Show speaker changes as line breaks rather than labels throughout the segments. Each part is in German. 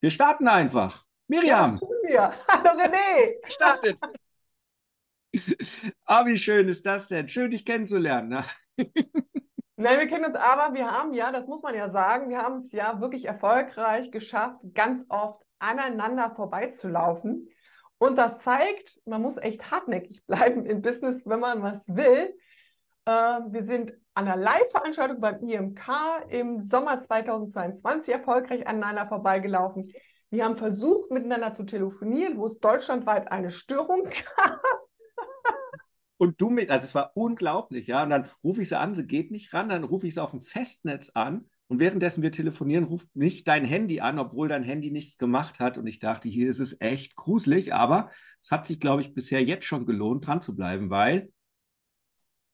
Wir starten einfach. Miriam. Ja,
das tun wir. Hallo René.
Startet. Ah, wie schön ist das denn? Schön, dich kennenzulernen. Ne?
Nein, wir kennen uns aber, wir haben ja, das muss man ja sagen, wir haben es ja wirklich erfolgreich geschafft, ganz oft aneinander vorbeizulaufen. Und das zeigt, man muss echt hartnäckig bleiben im Business, wenn man was will. Äh, wir sind an einer Live-Veranstaltung beim IMK im Sommer 2022 erfolgreich aneinander vorbeigelaufen. Wir haben versucht, miteinander zu telefonieren, wo es deutschlandweit eine Störung gab.
Und du mit, also es war unglaublich, ja. Und dann rufe ich sie an, sie geht nicht ran, dann rufe ich sie auf dem Festnetz an und währenddessen wir telefonieren, ruft nicht dein Handy an, obwohl dein Handy nichts gemacht hat. Und ich dachte, hier ist es echt gruselig, aber es hat sich, glaube ich, bisher jetzt schon gelohnt, dran zu bleiben, weil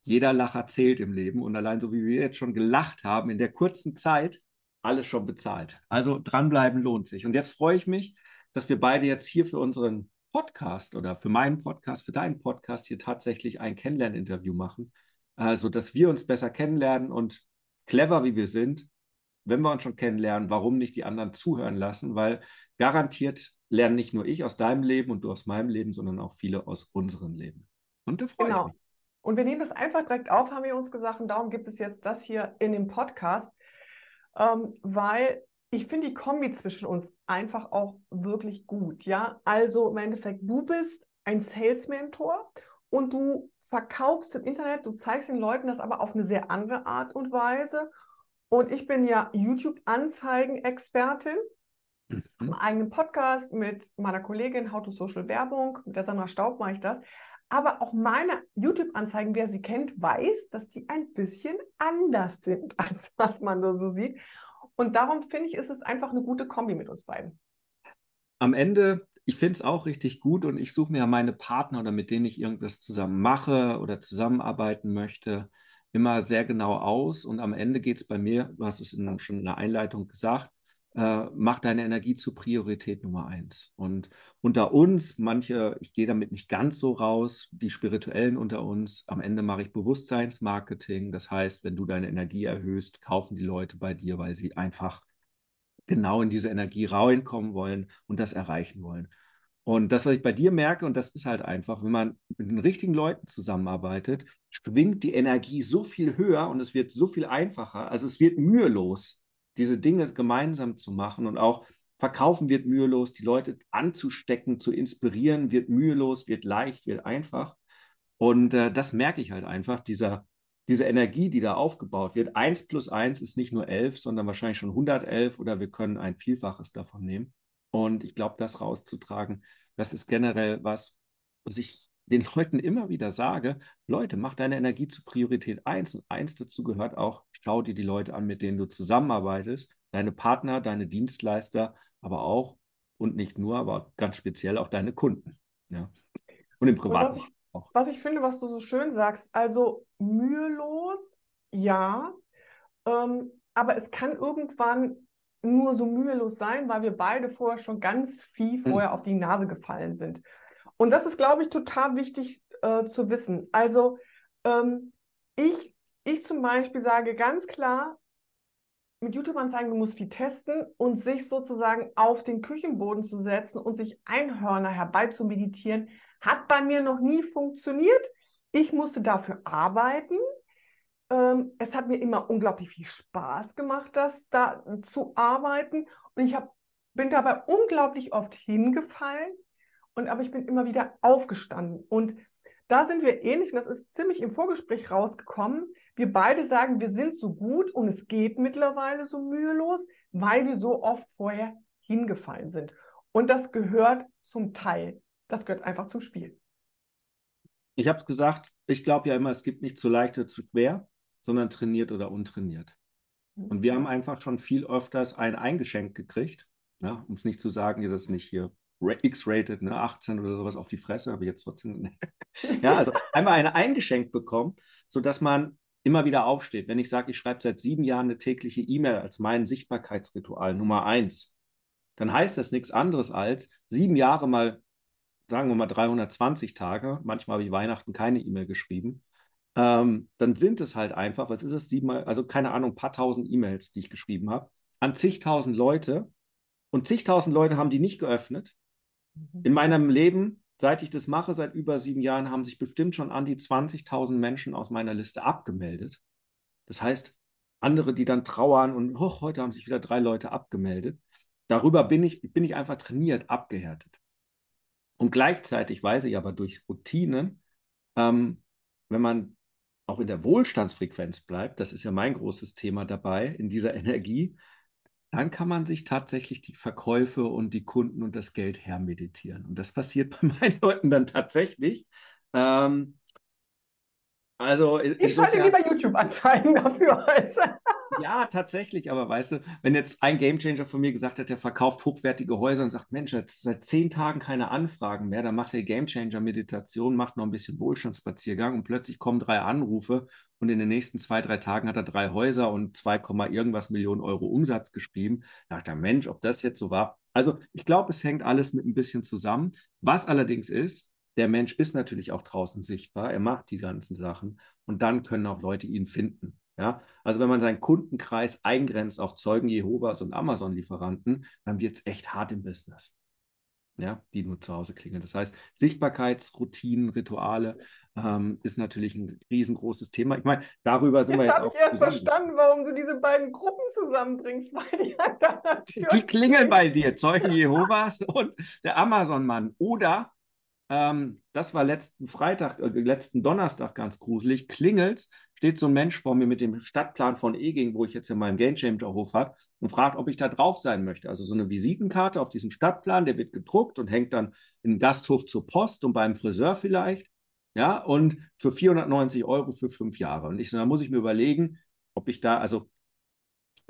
jeder Lacher zählt im Leben und allein so wie wir jetzt schon gelacht haben, in der kurzen Zeit, alles schon bezahlt. Also dranbleiben lohnt sich. Und jetzt freue ich mich, dass wir beide jetzt hier für unseren Podcast oder für meinen Podcast, für deinen Podcast hier tatsächlich ein Kennenlerninterview machen, also dass wir uns besser kennenlernen und clever wie wir sind, wenn wir uns schon kennenlernen, warum nicht die anderen zuhören lassen, weil garantiert lernen nicht nur ich aus deinem Leben und du aus meinem Leben, sondern auch viele aus unserem Leben. Und da freue genau. ich mich.
Und wir nehmen das einfach direkt auf, haben wir uns gesagt, und darum gibt es jetzt das hier in dem Podcast, ähm, weil ich finde die Kombi zwischen uns einfach auch wirklich gut. Ja, also im Endeffekt, du bist ein Sales-Mentor und du verkaufst im Internet, du zeigst den Leuten das aber auf eine sehr andere Art und Weise. Und ich bin ja YouTube-Anzeigen-Expertin. Mhm. Im eigenen Podcast mit meiner Kollegin How to Social Werbung, mit der Sandra Staub mache ich das. Aber auch meine YouTube-Anzeigen, wer sie kennt, weiß, dass die ein bisschen anders sind, als was man da so sieht. Und darum finde ich, ist es einfach eine gute Kombi mit uns beiden.
Am Ende, ich finde es auch richtig gut und ich suche mir ja meine Partner oder mit denen ich irgendwas zusammen mache oder zusammenarbeiten möchte, immer sehr genau aus. Und am Ende geht es bei mir, du hast es in, schon in der Einleitung gesagt, äh, mach deine Energie zur Priorität Nummer eins. Und unter uns, manche, ich gehe damit nicht ganz so raus, die Spirituellen unter uns, am Ende mache ich Bewusstseinsmarketing. Das heißt, wenn du deine Energie erhöhst, kaufen die Leute bei dir, weil sie einfach genau in diese Energie reinkommen wollen und das erreichen wollen. Und das, was ich bei dir merke, und das ist halt einfach, wenn man mit den richtigen Leuten zusammenarbeitet, schwingt die Energie so viel höher und es wird so viel einfacher. Also es wird mühelos diese Dinge gemeinsam zu machen und auch verkaufen wird mühelos, die Leute anzustecken, zu inspirieren wird mühelos, wird leicht, wird einfach. Und äh, das merke ich halt einfach, dieser, diese Energie, die da aufgebaut wird. Eins plus eins ist nicht nur elf, sondern wahrscheinlich schon 111 oder wir können ein Vielfaches davon nehmen. Und ich glaube, das rauszutragen, das ist generell was, was ich den Leuten immer wieder sage, Leute, mach deine Energie zu Priorität 1. Und eins dazu gehört auch, schau dir die Leute an, mit denen du zusammenarbeitest, deine Partner, deine Dienstleister, aber auch und nicht nur, aber ganz speziell auch deine Kunden. Ja. Und im Privaten
was ich, auch. Was ich finde, was du so schön sagst, also mühelos, ja, ähm, aber es kann irgendwann nur so mühelos sein, weil wir beide vorher schon ganz viel hm. vorher hm. auf die Nase gefallen sind. Und das ist, glaube ich, total wichtig äh, zu wissen. Also ähm, ich, ich zum Beispiel sage ganz klar, mit YouTube-Anzeigen, du musst viel testen und sich sozusagen auf den Küchenboden zu setzen und sich Einhörner herbei zu meditieren, hat bei mir noch nie funktioniert. Ich musste dafür arbeiten. Ähm, es hat mir immer unglaublich viel Spaß gemacht, das da zu arbeiten. Und ich hab, bin dabei unglaublich oft hingefallen und aber ich bin immer wieder aufgestanden. Und da sind wir ähnlich, und das ist ziemlich im Vorgespräch rausgekommen. Wir beide sagen, wir sind so gut und es geht mittlerweile so mühelos, weil wir so oft vorher hingefallen sind. Und das gehört zum Teil. Das gehört einfach zum Spiel.
Ich habe es gesagt, ich glaube ja immer, es gibt nicht zu leicht oder zu schwer, sondern trainiert oder untrainiert. Mhm. Und wir haben einfach schon viel öfters ein eingeschenkt gekriegt, ja, um es nicht zu sagen, das ist nicht hier X-rated, ne, 18 oder sowas auf die Fresse, habe ich jetzt trotzdem. ja, also einmal eine eingeschenkt bekommen, sodass man immer wieder aufsteht. Wenn ich sage, ich schreibe seit sieben Jahren eine tägliche E-Mail als mein Sichtbarkeitsritual Nummer eins, dann heißt das nichts anderes als sieben Jahre mal, sagen wir mal 320 Tage, manchmal habe ich Weihnachten keine E-Mail geschrieben, ähm, dann sind es halt einfach, was ist es, siebenmal, also keine Ahnung, ein paar tausend E-Mails, die ich geschrieben habe, an zigtausend Leute, und zigtausend Leute haben die nicht geöffnet.
Mhm.
In meinem Leben, seit ich das mache, seit über sieben Jahren, haben sich bestimmt schon an die 20.000 Menschen aus meiner Liste abgemeldet. Das heißt, andere, die dann trauern und oh, heute haben sich wieder drei Leute abgemeldet. Darüber bin ich, bin ich einfach trainiert, abgehärtet. Und gleichzeitig weiß ich aber durch Routinen, ähm, wenn man auch in der Wohlstandsfrequenz bleibt, das ist ja mein großes Thema dabei, in dieser Energie, dann kann man sich tatsächlich die Verkäufe und die Kunden und das Geld hermeditieren. Und das passiert bei meinen Leuten dann tatsächlich. Ähm, also
ich schalte lieber YouTube-Anzeigen dafür. Als.
Ja, tatsächlich, aber weißt du, wenn jetzt ein Gamechanger von mir gesagt hat, der verkauft hochwertige Häuser und sagt, Mensch, jetzt seit zehn Tagen keine Anfragen mehr, dann macht der Gamechanger Meditation, macht noch ein bisschen Wohlstandsspaziergang und plötzlich kommen drei Anrufe und in den nächsten zwei, drei Tagen hat er drei Häuser und 2, irgendwas Millionen Euro Umsatz geschrieben. Da dachte er, Mensch, ob das jetzt so war. Also ich glaube, es hängt alles mit ein bisschen zusammen. Was allerdings ist, der Mensch ist natürlich auch draußen sichtbar, er macht die ganzen Sachen und dann können auch Leute ihn finden. Ja? Also wenn man seinen Kundenkreis eingrenzt auf Zeugen Jehovas und Amazon-Lieferanten, dann wird es echt hart im Business. Ja, die nur zu Hause klingeln. Das heißt, Sichtbarkeitsroutinen, Rituale ähm, ist natürlich ein riesengroßes Thema. Ich meine, darüber sind
jetzt
wir jetzt
auch. Jetzt habe ich erst verstanden, warum du diese beiden Gruppen zusammenbringst, weil die an deiner
Tür Die klingeln bei dir, Zeugen Jehovas und der Amazon-Mann. Oder ähm, das war letzten Freitag, äh, letzten Donnerstag ganz gruselig. Klingelt, steht so ein Mensch vor mir mit dem Stadtplan von Eging, wo ich jetzt in meinem Game Changer Hof habe, und fragt, ob ich da drauf sein möchte. Also so eine Visitenkarte auf diesem Stadtplan, der wird gedruckt und hängt dann im Gasthof zur Post und beim Friseur vielleicht. Ja, und für 490 Euro für fünf Jahre. Und ich so, da muss ich mir überlegen, ob ich da, also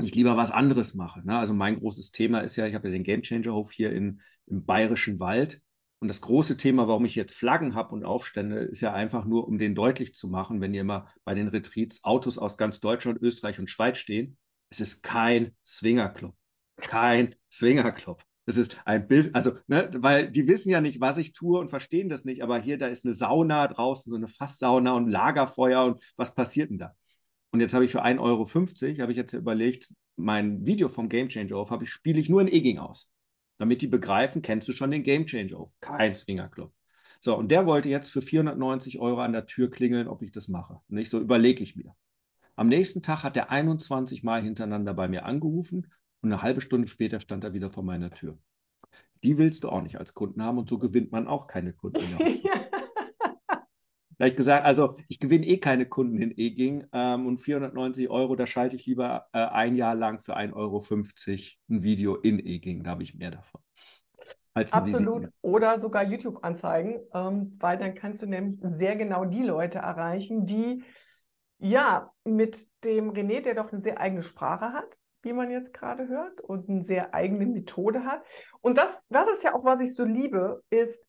ich lieber was anderes mache. Ne? Also mein großes Thema ist ja, ich habe ja den Game Changer Hof hier in, im Bayerischen Wald. Und das große Thema, warum ich jetzt Flaggen habe und Aufstände, ist ja einfach nur, um den deutlich zu machen, wenn ihr immer bei den Retreats Autos aus ganz Deutschland, Österreich und Schweiz stehen. Es ist kein Swingerclub. Kein Swingerclub. Es ist ein Bild, also, ne, weil die wissen ja nicht, was ich tue und verstehen das nicht, aber hier, da ist eine Sauna draußen, so eine Fasssauna und Lagerfeuer und was passiert denn da? Und jetzt habe ich für 1,50 Euro, habe ich jetzt überlegt, mein Video vom Game Changer auf, habe ich, spiele ich nur in Eging aus damit die begreifen, kennst du schon den Game Changer? Kein Swingerclub. So, und der wollte jetzt für 490 Euro an der Tür klingeln, ob ich das mache. Nicht so überlege ich mir. Am nächsten Tag hat er 21 Mal hintereinander bei mir angerufen und eine halbe Stunde später stand er wieder vor meiner Tür. Die willst du auch nicht als Kunden haben und so gewinnt man auch keine Kunden. Da habe ich gesagt, also ich gewinne eh keine Kunden in Eging ähm, und 490 Euro, da schalte ich lieber äh, ein Jahr lang für 1,50 Euro ein Video in Eging, da habe ich mehr davon.
Absolut. Oder sogar YouTube-Anzeigen, ähm, weil dann kannst du nämlich sehr genau die Leute erreichen, die ja mit dem René, der doch eine sehr eigene Sprache hat, wie man jetzt gerade hört, und eine sehr eigene Methode hat. Und das, das ist ja auch, was ich so liebe, ist,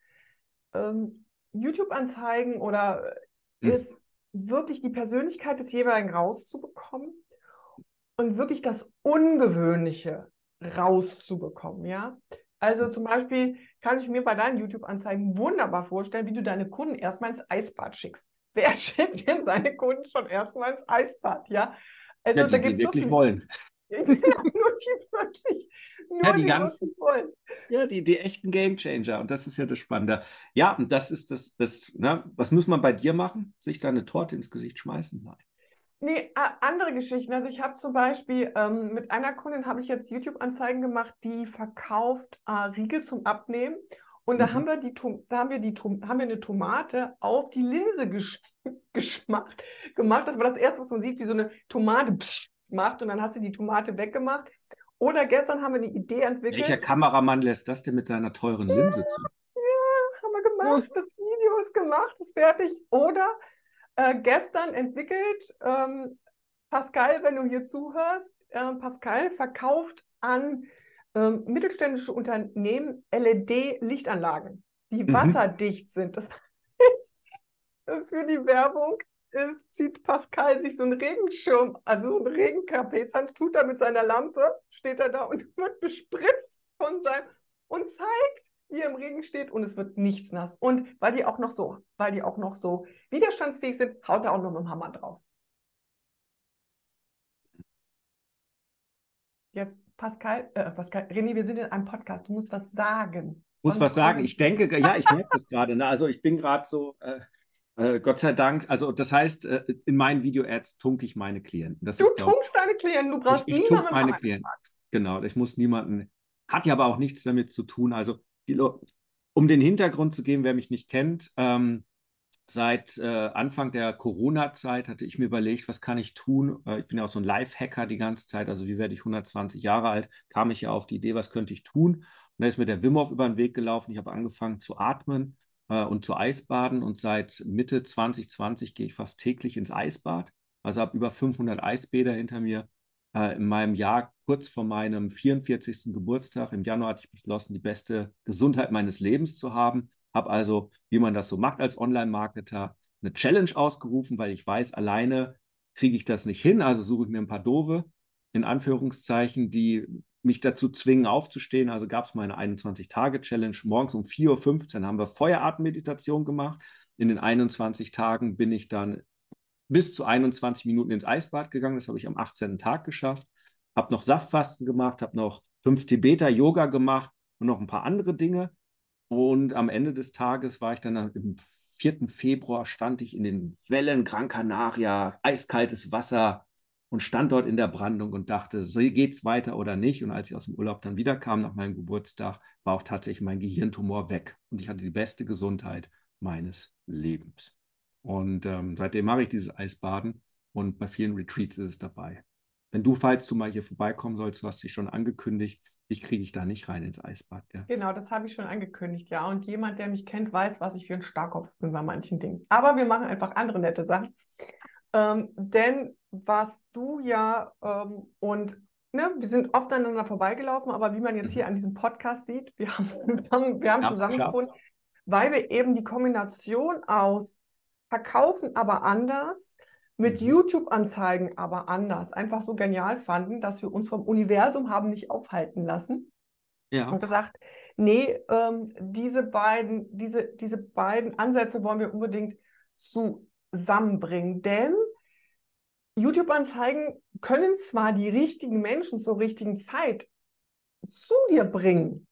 ähm, YouTube-Anzeigen oder hm. ist wirklich die Persönlichkeit des jeweiligen rauszubekommen und wirklich das Ungewöhnliche rauszubekommen, ja. Also zum Beispiel kann ich mir bei deinen YouTube-Anzeigen wunderbar vorstellen, wie du deine Kunden erstmal ins Eisbad schickst. Wer schickt denn seine Kunden schon erstmal ins Eisbad, ja?
Also ja, die, da gibt es wirklich so wollen.
wirklich, nur
ja, die, die ganzen. Ja, die, die echten Gamechanger. Und das ist ja das Spannende. Ja, und das ist das, das ne? was muss man bei dir machen? Sich da eine Torte ins Gesicht schmeißen? Nein.
Nee, andere Geschichten. Also ich habe zum Beispiel ähm, mit einer Kundin habe ich jetzt YouTube-Anzeigen gemacht, die verkauft äh, Riegel zum Abnehmen. Und da mhm. haben wir die, da haben wir die, haben wir eine Tomate auf die Linse gesch geschmacht, gemacht. Das war das erste, was man sieht, wie so eine Tomate macht und dann hat sie die Tomate weggemacht. Oder gestern haben wir eine Idee entwickelt.
Welcher Kameramann lässt das denn mit seiner teuren Linse
ja,
zu?
Ja, haben wir gemacht. Das Video ist gemacht, ist fertig. Oder äh, gestern entwickelt, ähm, Pascal, wenn du hier zuhörst, äh, Pascal verkauft an ähm, mittelständische Unternehmen LED-Lichtanlagen, die mhm. wasserdicht sind. Das heißt, für die Werbung zieht Pascal sich so einen Regenschirm, also so einen Regenkapezan, tut er mit seiner Lampe, steht er da und wird bespritzt von seinem und zeigt, wie er im Regen steht und es wird nichts nass. Und weil die auch noch so, weil die auch noch so widerstandsfähig sind, haut er auch noch mit dem Hammer drauf. Jetzt, Pascal, äh, Pascal, René, wir sind in einem Podcast. Du musst was sagen.
Muss was sagen. Ich denke, ja, ich merke das gerade. Ne? Also ich bin gerade so, äh, äh, Gott sei Dank, also das heißt, äh, in meinen Video-Ads tunke ich meine Klienten. Das
du
ist,
tunkst deine Klienten, du brauchst
ich, ich
niemanden.
meine Klienten. Genau, ich muss niemanden, hat ja aber auch nichts damit zu tun. Also, die, um den Hintergrund zu geben, wer mich nicht kennt, ähm, Seit äh, Anfang der Corona-Zeit hatte ich mir überlegt, was kann ich tun? Äh, ich bin ja auch so ein Live-Hacker die ganze Zeit, also wie werde ich 120 Jahre alt? Kam ich ja auf die Idee, was könnte ich tun? Und da ist mir der Wim Hof über den Weg gelaufen. Ich habe angefangen zu atmen äh, und zu Eisbaden und seit Mitte 2020 gehe ich fast täglich ins Eisbad. Also habe über 500 Eisbäder hinter mir. Äh, in meinem Jahr, kurz vor meinem 44. Geburtstag, im Januar hatte ich beschlossen, die beste Gesundheit meines Lebens zu haben habe also, wie man das so macht als Online-Marketer, eine Challenge ausgerufen, weil ich weiß, alleine kriege ich das nicht hin. Also suche ich mir ein paar Dove, in Anführungszeichen, die mich dazu zwingen, aufzustehen. Also gab es meine 21-Tage-Challenge. Morgens um 4.15 Uhr haben wir Feueratemeditation gemacht. In den 21 Tagen bin ich dann bis zu 21 Minuten ins Eisbad gegangen. Das habe ich am 18. Tag geschafft. Habe noch Saftfasten gemacht, habe noch 5 Tibeter Yoga gemacht und noch ein paar andere Dinge. Und am Ende des Tages war ich dann im 4. Februar, stand ich in den Wellen Gran Canaria, eiskaltes Wasser und stand dort in der Brandung und dachte, geht es weiter oder nicht? Und als ich aus dem Urlaub dann wiederkam nach meinem Geburtstag, war auch tatsächlich mein Gehirntumor weg und ich hatte die beste Gesundheit meines Lebens. Und ähm, seitdem mache ich dieses Eisbaden und bei vielen Retreats ist es dabei. Wenn du, falls du mal hier vorbeikommen sollst, du hast dich schon angekündigt, dich kriege ich da nicht rein ins Eisbad. Ja.
Genau, das habe ich schon angekündigt, ja. Und jemand, der mich kennt, weiß, was ich für ein Starkopf bin bei manchen Dingen. Aber wir machen einfach andere nette Sachen. Ähm, denn was du ja ähm, und ne, wir sind oft aneinander vorbeigelaufen, aber wie man jetzt mhm. hier an diesem Podcast sieht, wir haben, wir haben, wir haben ja, zusammengefunden, weil wir eben die Kombination aus verkaufen, aber anders, mit mhm. YouTube-Anzeigen aber anders, einfach so genial fanden, dass wir uns vom Universum haben nicht aufhalten lassen. Ja. Und gesagt, nee, ähm, diese beiden, diese, diese beiden Ansätze wollen wir unbedingt zusammenbringen. Denn YouTube-Anzeigen können zwar die richtigen Menschen zur richtigen Zeit zu dir bringen,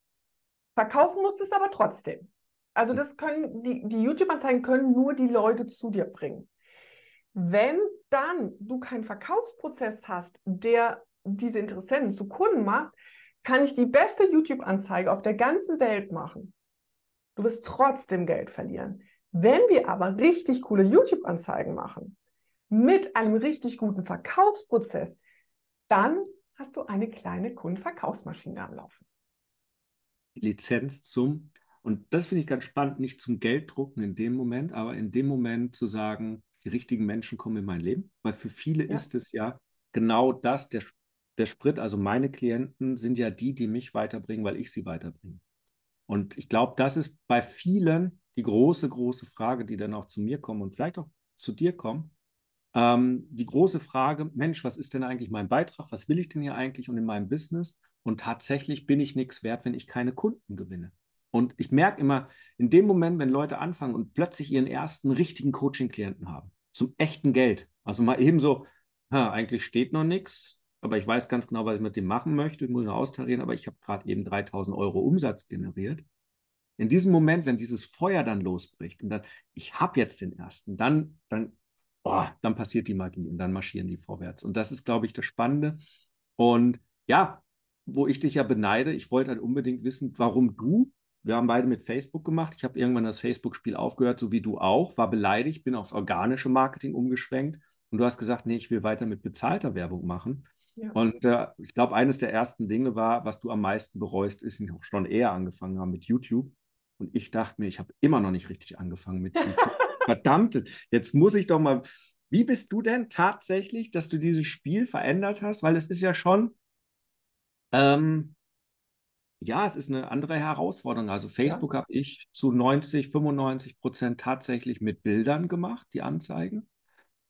verkaufen musst du es aber trotzdem. Also das können, die, die YouTube-Anzeigen können nur die Leute zu dir bringen. Wenn dann du keinen Verkaufsprozess hast, der diese Interessenten zu Kunden macht, kann ich die beste YouTube-Anzeige auf der ganzen Welt machen. Du wirst trotzdem Geld verlieren. Wenn wir aber richtig coole YouTube-Anzeigen machen, mit einem richtig guten Verkaufsprozess, dann hast du eine kleine Kundenverkaufsmaschine am Laufen.
Lizenz zum, und das finde ich ganz spannend, nicht zum Gelddrucken in dem Moment, aber in dem Moment zu sagen, die richtigen Menschen kommen in mein Leben, weil für viele ja. ist es ja genau das, der, der Sprit, also meine Klienten sind ja die, die mich weiterbringen, weil ich sie weiterbringe. Und ich glaube, das ist bei vielen die große, große Frage, die dann auch zu mir kommen und vielleicht auch zu dir kommen. Ähm, die große Frage, Mensch, was ist denn eigentlich mein Beitrag? Was will ich denn hier eigentlich und in meinem Business? Und tatsächlich bin ich nichts wert, wenn ich keine Kunden gewinne. Und ich merke immer, in dem Moment, wenn Leute anfangen und plötzlich ihren ersten richtigen Coaching-Klienten haben, zum echten Geld, also mal eben so, ha, eigentlich steht noch nichts, aber ich weiß ganz genau, was ich mit dem machen möchte, ich muss nur austarieren, aber ich habe gerade eben 3000 Euro Umsatz generiert. In diesem Moment, wenn dieses Feuer dann losbricht und dann, ich habe jetzt den ersten, dann, dann, oh, dann passiert die Magie und dann marschieren die vorwärts. Und das ist, glaube ich, das Spannende. Und ja, wo ich dich ja beneide, ich wollte halt unbedingt wissen, warum du wir haben beide mit Facebook gemacht. Ich habe irgendwann das Facebook-Spiel aufgehört, so wie du auch, war beleidigt, bin aufs organische Marketing umgeschwenkt und du hast gesagt, nee, ich will weiter mit bezahlter Werbung machen. Ja. Und äh, ich glaube, eines der ersten Dinge war, was du am meisten bereust, ist, ich schon eher angefangen haben mit YouTube. Und ich dachte mir, ich habe immer noch nicht richtig angefangen mit YouTube. Verdammte, jetzt muss ich doch mal. Wie bist du denn tatsächlich, dass du dieses Spiel verändert hast? Weil es ist ja schon, ähm, ja, es ist eine andere Herausforderung. Also Facebook ja. habe ich zu 90, 95 Prozent tatsächlich mit Bildern gemacht, die Anzeigen.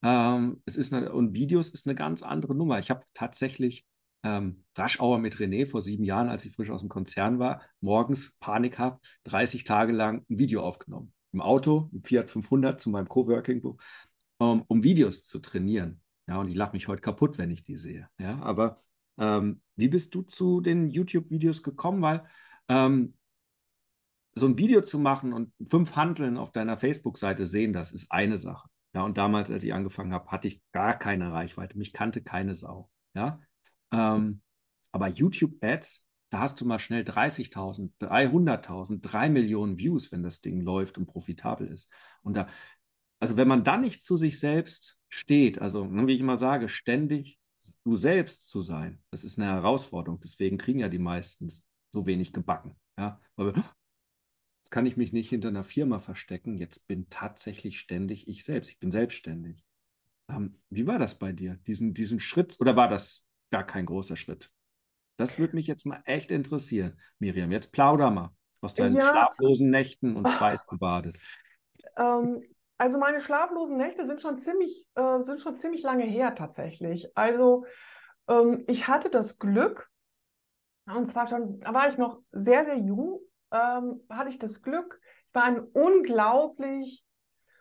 Ähm, es ist eine, und Videos ist eine ganz andere Nummer. Ich habe tatsächlich ähm, Raschauer mit René vor sieben Jahren, als ich frisch aus dem Konzern war, morgens Panik habe, 30 Tage lang ein Video aufgenommen. Im Auto, im Fiat 500 zu meinem Coworking, um, um Videos zu trainieren. Ja, und ich lache mich heute kaputt, wenn ich die sehe. Ja, aber Ähm, wie bist du zu den YouTube-Videos gekommen? Weil ähm, so ein Video zu machen und fünf Handeln auf deiner Facebook-Seite sehen, das ist eine Sache. Ja, und damals, als ich angefangen habe, hatte ich gar keine Reichweite. Mich kannte keine Sau. Ja, ähm, aber YouTube-Ads, da hast du mal schnell 30.000, 300.000, 3 Millionen Views, wenn das Ding läuft und profitabel ist. Und da, also wenn man da nicht zu sich selbst steht, also ne, wie ich immer sage, ständig du selbst zu sein, das ist eine Herausforderung. Deswegen kriegen ja die meisten so wenig gebacken. Ja, weil wir, kann ich mich nicht hinter einer Firma verstecken. Jetzt bin tatsächlich ständig ich selbst. Ich bin selbstständig. Ähm, wie war das bei dir, diesen, diesen Schritt? Oder war das gar kein großer Schritt? Das würde mich jetzt mal echt interessieren, Miriam. Jetzt plauder mal aus deinen ja. schlaflosen Nächten und Schweiß gebadet.
Ähm, also meine schlaflosen Nächte sind schon ziemlich, äh, sind schon ziemlich lange her tatsächlich. Also ähm, ich hatte das Glück, und zwar schon, da war ich noch sehr, sehr jung, ähm, hatte ich das Glück, ich war ein unglaublich,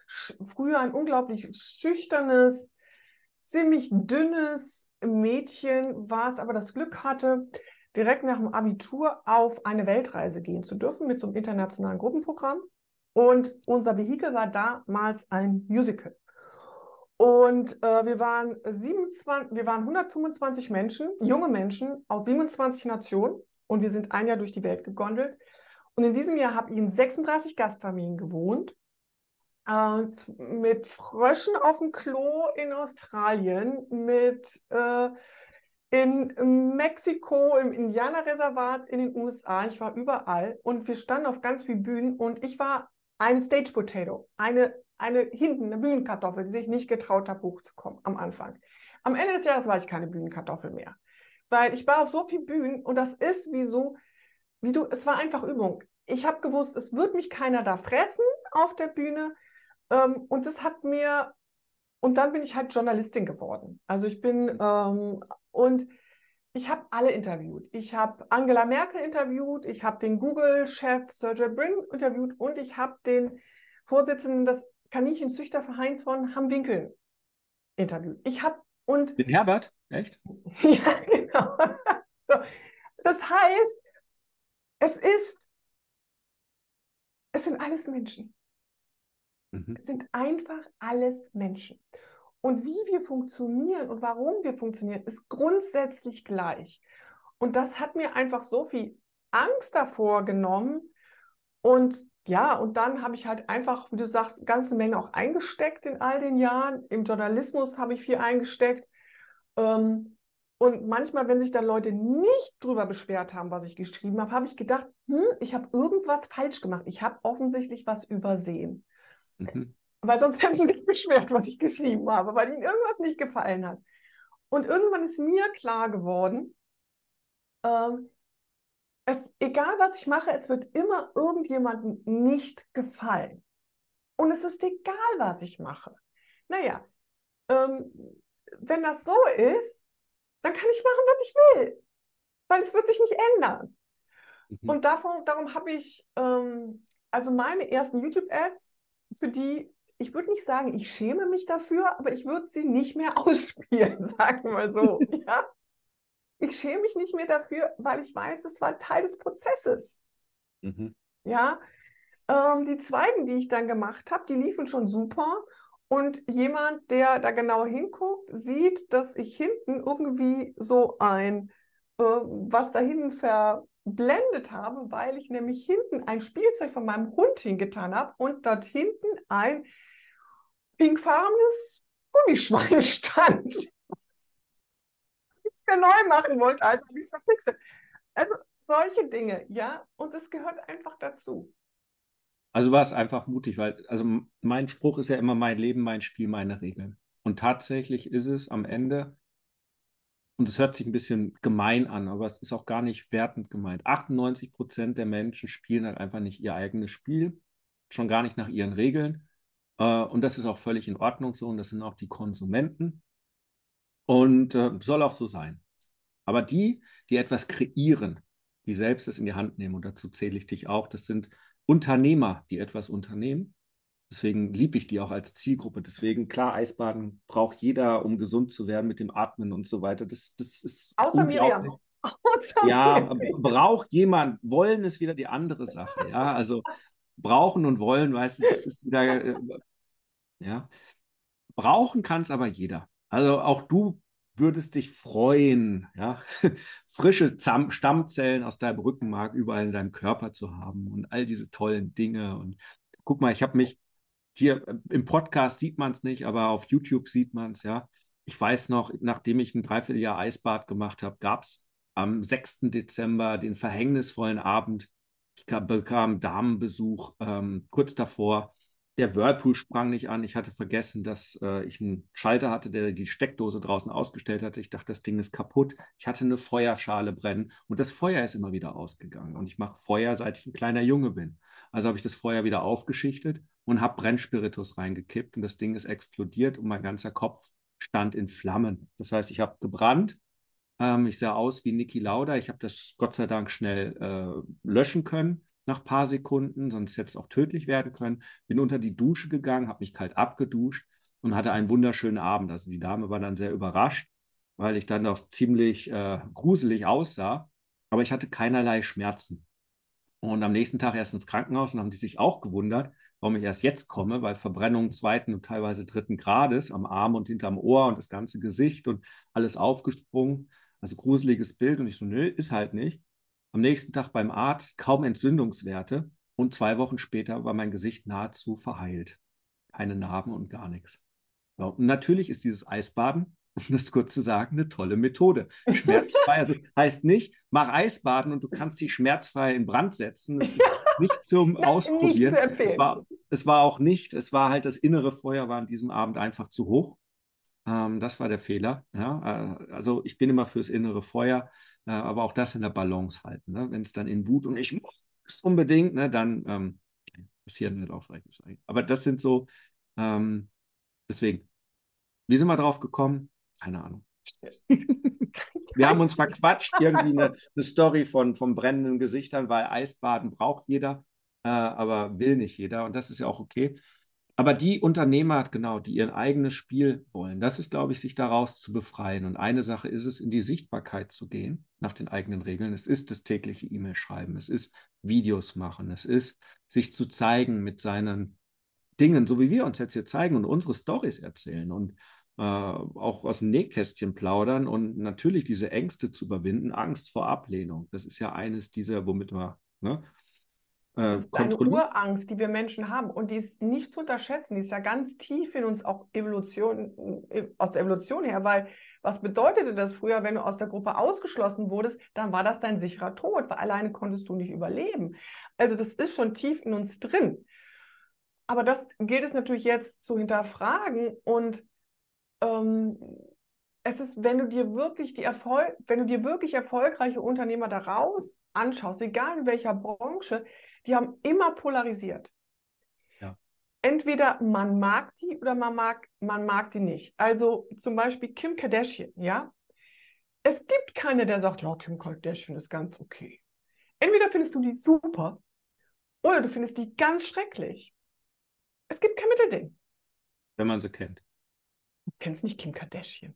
früher ein unglaublich schüchternes, ziemlich dünnes Mädchen, was aber das Glück hatte, direkt nach dem Abitur auf eine Weltreise gehen zu dürfen mit so einem internationalen Gruppenprogramm. Und unser Vehikel war damals ein Musical. Und äh, wir, waren 27, wir waren 125 Menschen, junge Menschen aus 27 Nationen. Und wir sind ein Jahr durch die Welt gegondelt. Und in diesem Jahr habe ich in 36 Gastfamilien gewohnt, äh, mit Fröschen auf dem Klo in Australien, mit äh, in Mexiko, im Indianerreservat in den USA. Ich war überall und wir standen auf ganz vielen Bühnen und ich war eine Stage Potato, eine, eine hinten, eine Bühnenkartoffel, die sich nicht getraut hat, hochzukommen am Anfang. Am Ende des Jahres war ich keine Bühnenkartoffel mehr, weil ich war auf so vielen Bühnen und das ist wie so, wie du, es war einfach Übung. Ich habe gewusst, es wird mich keiner da fressen auf der Bühne. Ähm, und das hat mir, und dann bin ich halt Journalistin geworden. Also ich bin, ähm, und ich habe alle interviewt. Ich habe Angela Merkel interviewt, ich habe den Google-Chef Sergey Brin interviewt und ich habe den Vorsitzenden des Kaninchenzüchtervereins von Hammwinkel interviewt. Ich habe und.
Den Herbert? Echt?
ja, genau. Das heißt, es ist, es sind alles Menschen. Mhm. Es sind einfach alles Menschen. Und wie wir funktionieren und warum wir funktionieren, ist grundsätzlich gleich. Und das hat mir einfach so viel Angst davor genommen. Und ja, und dann habe ich halt einfach, wie du sagst, eine ganze Menge auch eingesteckt in all den Jahren. Im Journalismus habe ich viel eingesteckt. Ähm, und manchmal, wenn sich dann Leute nicht drüber beschwert haben, was ich geschrieben habe, habe ich gedacht, hm, ich habe irgendwas falsch gemacht. Ich habe offensichtlich was übersehen. Mhm. Weil sonst hätten sie sich beschwert, was ich geschrieben habe, weil ihnen irgendwas nicht gefallen hat. Und irgendwann ist mir klar geworden, ähm, es, egal was ich mache, es wird immer irgendjemandem nicht gefallen. Und es ist egal, was ich mache. Naja, ähm, wenn das so ist, dann kann ich machen, was ich will. Weil es wird sich nicht ändern. Mhm. Und davon, darum habe ich, ähm, also meine ersten YouTube-Ads, für die, ich würde nicht sagen, ich schäme mich dafür, aber ich würde sie nicht mehr ausspielen, sagen wir mal so. ja? Ich schäme mich nicht mehr dafür, weil ich weiß, es war Teil des Prozesses. Mhm. Ja, ähm, die zweiten, die ich dann gemacht habe, die liefen schon super. Und jemand, der da genau hinguckt, sieht, dass ich hinten irgendwie so ein, äh, was da hinten verblendet habe, weil ich nämlich hinten ein Spielzeug von meinem Hund hingetan habe und dort hinten ein pinkfarbenes Gummischwein stand. ich mir neu machen wollte, also habe ich es verpixelt. Also solche Dinge, ja, und es gehört einfach dazu.
Also war es einfach mutig, weil, also mein Spruch ist ja immer mein Leben, mein Spiel, meine Regeln. Und tatsächlich ist es am Ende, und es hört sich ein bisschen gemein an, aber es ist auch gar nicht wertend gemeint. 98 Prozent der Menschen spielen halt einfach nicht ihr eigenes Spiel, schon gar nicht nach ihren Regeln. Äh, und das ist auch völlig in Ordnung so. Und das sind auch die Konsumenten. Und äh, soll auch so sein. Aber die, die etwas kreieren, die selbst es in die Hand nehmen, und dazu zähle ich dich auch, das sind Unternehmer, die etwas unternehmen, Deswegen liebe ich die auch als Zielgruppe. Deswegen, klar, Eisbaden braucht jeder, um gesund zu werden mit dem Atmen und so weiter. Das, das ist
Außer Miriam.
Außer ja, braucht jemand. Wollen ist wieder die andere Sache. Ja, also brauchen und wollen, weißt du, das ist wieder, äh, ja. Brauchen kann es aber jeder. Also auch du würdest dich freuen, ja, frische Zam Stammzellen aus deinem Rückenmark überall in deinem Körper zu haben und all diese tollen Dinge. Und guck mal, ich habe mich hier äh, im Podcast sieht man es nicht, aber auf YouTube sieht man es, ja. Ich weiß noch, nachdem ich ein Dreivierteljahr Eisbad gemacht habe, gab es am 6. Dezember den verhängnisvollen Abend. Ich bekam Damenbesuch ähm, kurz davor der Whirlpool sprang nicht an. Ich hatte vergessen, dass äh, ich einen Schalter hatte, der die Steckdose draußen ausgestellt hatte. Ich dachte, das Ding ist kaputt. Ich hatte eine Feuerschale brennen und das Feuer ist immer wieder ausgegangen. Und ich mache Feuer, seit ich ein kleiner Junge bin. Also habe ich das Feuer wieder aufgeschichtet und habe Brennspiritus reingekippt und das Ding ist explodiert und mein ganzer Kopf stand in Flammen. Das heißt, ich habe gebrannt. Ähm, ich sah aus wie Niki Lauda. Ich habe das Gott sei Dank schnell äh, löschen können nach ein paar Sekunden, sonst hätte es auch tödlich werden können. Bin unter die Dusche gegangen, habe mich kalt abgeduscht und hatte einen wunderschönen Abend. Also die Dame war dann sehr überrascht, weil ich dann auch ziemlich äh, gruselig aussah, aber ich hatte keinerlei Schmerzen. Und am nächsten Tag erst ins Krankenhaus und haben die sich auch gewundert, warum ich erst jetzt komme, weil Verbrennung zweiten und teilweise dritten Grades am Arm und hinterm Ohr und das ganze Gesicht und alles aufgesprungen. Also gruseliges Bild. Und ich so, nö, ist halt nicht. Am nächsten Tag beim Arzt kaum Entzündungswerte und zwei Wochen später war mein Gesicht nahezu verheilt. Keine Narben und gar nichts. Ja, und natürlich ist dieses Eisbaden, um das kurz zu sagen, eine tolle Methode. Schmerzfrei, also heißt nicht, mach Eisbaden und du kannst dich schmerzfrei in Brand setzen. Das ist nicht zum Ausprobieren. Nicht zu empfehlen. Es war, es war auch nicht, es war halt das innere Feuer war an diesem Abend einfach zu hoch. Ähm, das war der Fehler. Ja? Äh, also ich bin immer fürs innere Feuer. Äh, aber auch das in der Balance halten. Ne? Wenn es dann in Wut und ich muss unbedingt, ne, dann ähm, passieren nicht ausreichend. Aber das sind so, ähm, deswegen, wie sind wir drauf gekommen? Keine Ahnung. wir haben uns verquatscht, irgendwie eine, eine Story von, von brennenden Gesichtern, weil Eisbaden braucht jeder, äh, aber will nicht jeder und das ist ja auch okay. Aber die Unternehmer, genau, die ihr eigenes Spiel wollen, das ist, glaube ich, sich daraus zu befreien. Und eine Sache ist es, in die Sichtbarkeit zu gehen, nach den eigenen Regeln. Es ist das tägliche E-Mail schreiben, es ist Videos machen, es ist sich zu zeigen mit seinen Dingen, so wie wir uns jetzt hier zeigen und unsere Stories erzählen und auch aus dem Nähkästchen plaudern und natürlich diese Ängste zu überwinden, Angst vor Ablehnung. Das ist ja eines dieser, womit wir ne,
äh, das ist eine Urangst, die wir Menschen haben. Und die ist nicht zu unterschätzen. Die ist ja ganz tief in uns auch Evolution, äh, aus der Evolution her, weil was bedeutete das früher, wenn du aus der Gruppe ausgeschlossen wurdest, dann war das dein sicherer Tod, weil alleine konntest du nicht überleben. Also das ist schon tief in uns drin. Aber das gilt es natürlich jetzt zu hinterfragen und ähm, es ist, wenn du dir wirklich die Erfolg, wenn du dir wirklich erfolgreiche Unternehmer daraus anschaust, egal in welcher Branche, die haben immer polarisiert. Ja. Entweder man mag die oder man mag, man mag die nicht. Also zum Beispiel Kim Kardashian, ja. Es gibt keine, der sagt, ja, Kim Kardashian ist ganz okay. Entweder findest du die super oder du findest die ganz schrecklich. Es gibt kein Mittelding.
Wenn man sie kennt.
Du kennst nicht Kim Kardashian.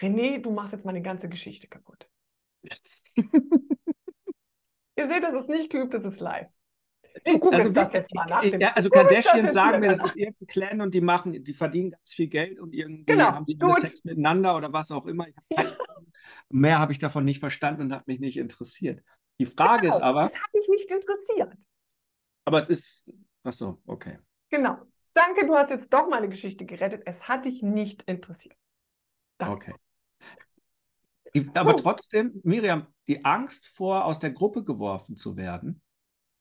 René, du machst jetzt meine ganze Geschichte kaputt. Ihr seht, das ist nicht geübt, das ist live.
Du guckst also, das jetzt mal nach. Ja, also Kardashian sagen mir, das ist irgendein Clan und die machen, die verdienen ganz viel Geld und irgendwie genau, haben die Sex miteinander oder was auch immer. Hab mehr habe ich davon nicht verstanden und hat mich nicht interessiert. Die Frage genau, ist aber.
Das hat dich nicht interessiert.
Aber es ist. Ach so, okay.
Genau. Danke, du hast jetzt doch meine Geschichte gerettet. Es hat dich nicht interessiert.
Danke. Okay. Aber trotzdem, Miriam, die Angst vor, aus der Gruppe geworfen zu werden,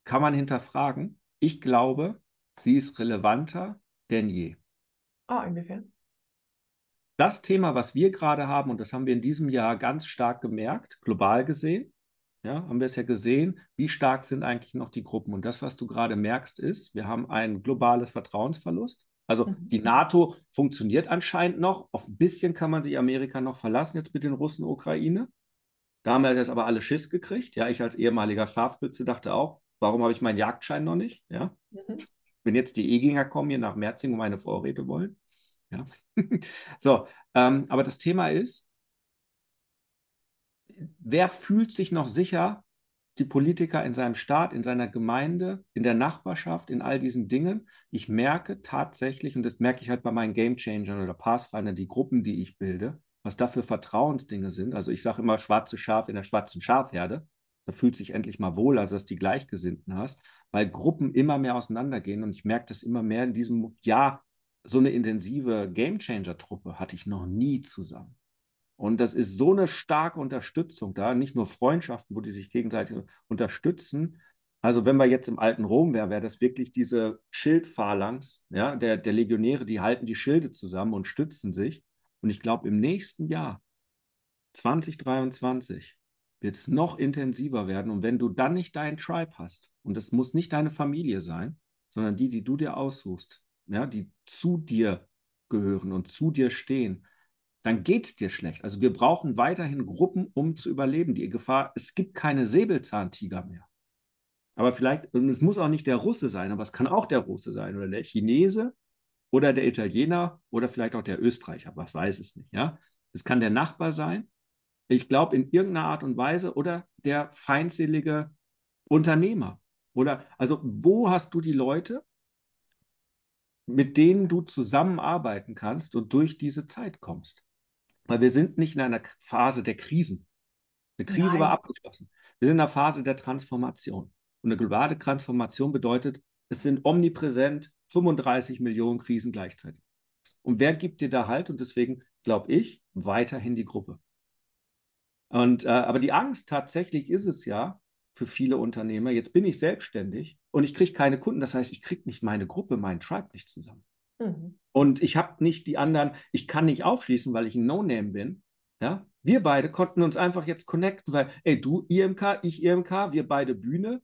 kann man hinterfragen. Ich glaube, sie ist relevanter denn je.
Ah, oh, inwiefern?
Das Thema, was wir gerade haben, und das haben wir in diesem Jahr ganz stark gemerkt, global gesehen, ja, haben wir es ja gesehen, wie stark sind eigentlich noch die Gruppen. Und das, was du gerade merkst, ist, wir haben ein globales Vertrauensverlust. Also mhm. die NATO funktioniert anscheinend noch. Auf ein bisschen kann man sich Amerika noch verlassen, jetzt mit den Russen, Ukraine. Da haben wir jetzt aber alle Schiss gekriegt. Ja, ich als ehemaliger Scharfspitze dachte auch, warum habe ich meinen Jagdschein noch nicht? Ja. Mhm. wenn jetzt die E-Gänger kommen hier nach Merzing und meine Vorräte wollen. Ja. so, ähm, aber das Thema ist, wer fühlt sich noch sicher, die Politiker in seinem Staat, in seiner Gemeinde, in der Nachbarschaft, in all diesen Dingen? Ich merke tatsächlich, und das merke ich halt bei meinen Game Changern oder Pathfinder, die Gruppen, die ich bilde, was da für Vertrauensdinge sind. Also ich sage immer schwarze Schaf in der schwarzen Schafherde. Da fühlt sich endlich mal wohl, also dass du die Gleichgesinnten hast, weil Gruppen immer mehr auseinandergehen und ich merke das immer mehr in diesem Jahr. So eine intensive Game Changer Truppe hatte ich noch nie zusammen. Und das ist so eine starke Unterstützung da, nicht nur Freundschaften, wo die sich gegenseitig unterstützen. Also wenn wir jetzt im alten Rom wären, wäre das wirklich diese Schildphalanx ja, der, der Legionäre, die halten die Schilde zusammen und stützen sich. Und ich glaube, im nächsten Jahr, 2023, wird es noch intensiver werden. Und wenn du dann nicht deinen Tribe hast, und das muss nicht deine Familie sein, sondern die, die du dir aussuchst, ja, die zu dir gehören und zu dir stehen, dann geht es dir schlecht. Also wir brauchen weiterhin Gruppen, um zu überleben. Die Gefahr, es gibt keine Säbelzahntiger mehr. Aber vielleicht, und es muss auch nicht der Russe sein, aber es kann auch der Russe sein oder der Chinese oder der Italiener oder vielleicht auch der Österreicher, ich weiß es nicht. Ja? Es kann der Nachbar sein, ich glaube in irgendeiner Art und Weise, oder der feindselige Unternehmer. Oder also wo hast du die Leute, mit denen du zusammenarbeiten kannst und durch diese Zeit kommst? Weil wir sind nicht in einer Phase der Krisen. Eine Krise Nein. war abgeschlossen. Wir sind in einer Phase der Transformation. Und eine globale Transformation bedeutet, es sind omnipräsent 35 Millionen Krisen gleichzeitig. Und wer gibt dir da Halt? Und deswegen glaube ich weiterhin die Gruppe. Und, äh, aber die Angst tatsächlich ist es ja für viele Unternehmer, jetzt bin ich selbstständig und ich kriege keine Kunden. Das heißt, ich kriege nicht meine Gruppe, meinen Tribe nicht zusammen. Mhm. Und ich habe nicht die anderen, ich kann nicht aufschließen, weil ich ein No-Name bin. Ja? Wir beide konnten uns einfach jetzt connecten, weil, ey, du IMK, ich IMK, wir beide Bühne.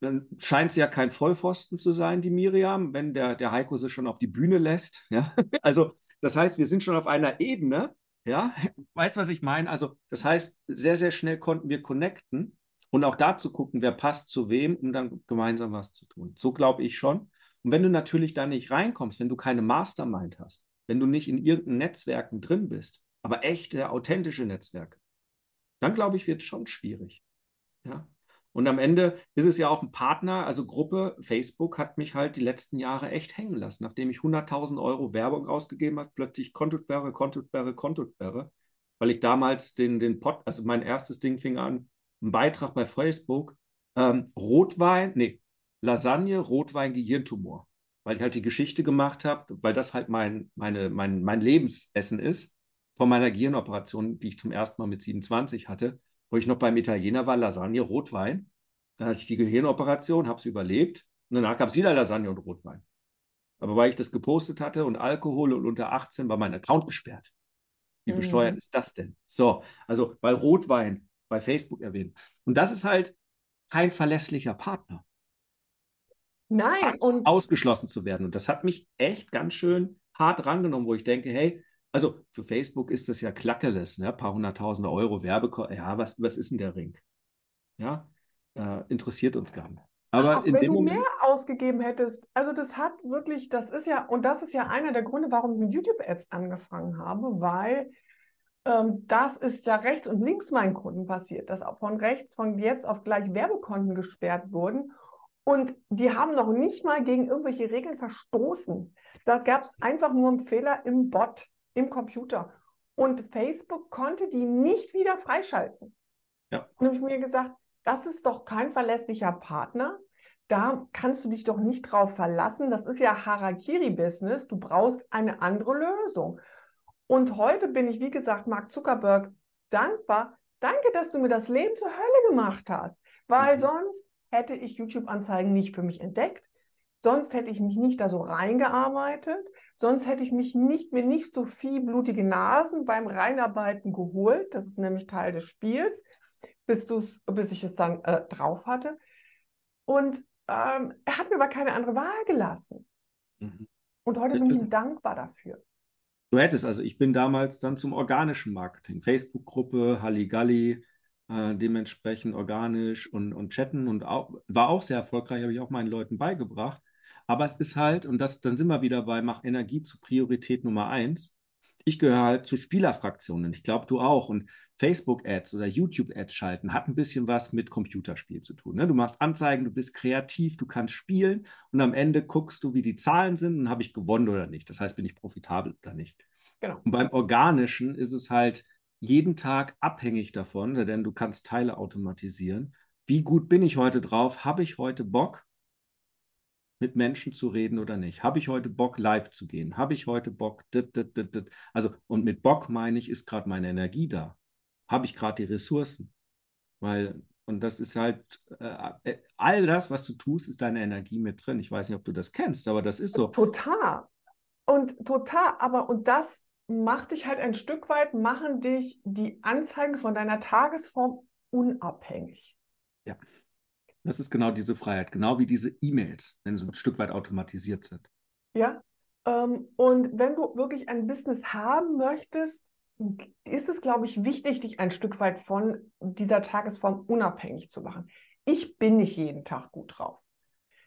Dann scheint sie ja kein Vollpfosten zu sein, die Miriam, wenn der, der Heiko sie schon auf die Bühne lässt. Ja? Also, das heißt, wir sind schon auf einer Ebene. Ja, weißt du, was ich meine? Also, das heißt, sehr, sehr schnell konnten wir connecten und auch dazu gucken, wer passt zu wem, um dann gemeinsam was zu tun. So glaube ich schon. Und wenn du natürlich da nicht reinkommst, wenn du keine Mastermind hast, wenn du nicht in irgendeinen Netzwerken drin bist, aber echte, authentische Netzwerke, dann glaube ich, wird es schon schwierig. Ja. Und am Ende ist es ja auch ein Partner, also Gruppe, Facebook hat mich halt die letzten Jahre echt hängen lassen. Nachdem ich 100.000 Euro Werbung ausgegeben habe, plötzlich Kontosperre, Kontosperre, Kontosperre, weil ich damals den, den Pod, also mein erstes Ding fing an, ein Beitrag bei Facebook, ähm, Rotwein, nee, Lasagne, Rotwein, Gehirntumor. Weil ich halt die Geschichte gemacht habe, weil das halt mein, meine, mein, mein Lebensessen ist, von meiner Gehirnoperation, die ich zum ersten Mal mit 27 hatte, wo ich noch beim Italiener war, Lasagne, Rotwein. Dann hatte ich die Gehirnoperation, habe es überlebt. Und danach gab es wieder Lasagne und Rotwein. Aber weil ich das gepostet hatte und Alkohol und unter 18 war mein Account gesperrt. Wie mhm. besteuert ist das denn? So, also bei Rotwein bei Facebook erwähnt. Und das ist halt kein verlässlicher Partner.
Nein,
Angst, und ausgeschlossen zu werden. Und das hat mich echt ganz schön hart rangenommen, wo ich denke, hey, also für Facebook ist das ja klackeles, ne? Ein paar hunderttausende Euro Werbe, ja, was, was ist denn der Ring? Ja, äh, interessiert uns gar nicht.
Aber Auch wenn du Moment, mehr ausgegeben hättest, also das hat wirklich, das ist ja, und das ist ja einer der Gründe, warum ich mit YouTube-Ads angefangen habe, weil ähm, das ist ja rechts und links meinen Kunden passiert, dass auch von rechts von jetzt auf gleich Werbekonten gesperrt wurden und die haben noch nicht mal gegen irgendwelche Regeln verstoßen. Da gab es einfach nur einen Fehler im Bot, im Computer. Und Facebook konnte die nicht wieder freischalten. Ja. Und habe ich mir gesagt, das ist doch kein verlässlicher Partner. Da kannst du dich doch nicht drauf verlassen. Das ist ja Harakiri-Business. Du brauchst eine andere Lösung. Und heute bin ich, wie gesagt, Mark Zuckerberg dankbar. Danke, dass du mir das Leben zur Hölle gemacht hast. Weil mhm. sonst hätte ich YouTube-Anzeigen nicht für mich entdeckt. Sonst hätte ich mich nicht da so reingearbeitet. Sonst hätte ich mich nicht mir nicht so viel blutige Nasen beim Reinarbeiten geholt. Das ist nämlich Teil des Spiels, bis, du's, bis ich es dann äh, drauf hatte. Und ähm, er hat mir aber keine andere Wahl gelassen. Mhm. Und heute bin ich ihm dankbar dafür.
Du hättest, also ich bin damals dann zum organischen Marketing, Facebook-Gruppe, Halligalli, äh, dementsprechend organisch und, und chatten und auch, war auch sehr erfolgreich, habe ich auch meinen Leuten beigebracht. Aber es ist halt, und das, dann sind wir wieder bei, mach Energie zu Priorität Nummer eins. Ich gehöre halt zu Spielerfraktionen. Ich glaube, du auch. Und Facebook-Ads oder YouTube-Ads schalten hat ein bisschen was mit Computerspiel zu tun. Ne? Du machst Anzeigen, du bist kreativ, du kannst spielen und am Ende guckst du, wie die Zahlen sind und habe ich gewonnen oder nicht. Das heißt, bin ich profitabel oder nicht. Genau. Und beim Organischen ist es halt jeden Tag abhängig davon, denn du kannst Teile automatisieren. Wie gut bin ich heute drauf? Habe ich heute Bock? mit Menschen zu reden oder nicht? Habe ich heute Bock, live zu gehen? Habe ich heute Bock? Dit, dit, dit, also, und mit Bock meine ich, ist gerade meine Energie da? Habe ich gerade die Ressourcen? Weil, und das ist halt, äh, äh, all das, was du tust, ist deine Energie mit drin. Ich weiß nicht, ob du das kennst, aber das ist so.
Total. Und total, aber und das macht dich halt ein Stück weit, machen dich die Anzeigen von deiner Tagesform unabhängig.
Ja. Das ist genau diese Freiheit, genau wie diese E-Mails, wenn sie ein Stück weit automatisiert sind.
Ja, ähm, und wenn du wirklich ein Business haben möchtest, ist es, glaube ich, wichtig, dich ein Stück weit von dieser Tagesform unabhängig zu machen. Ich bin nicht jeden Tag gut drauf.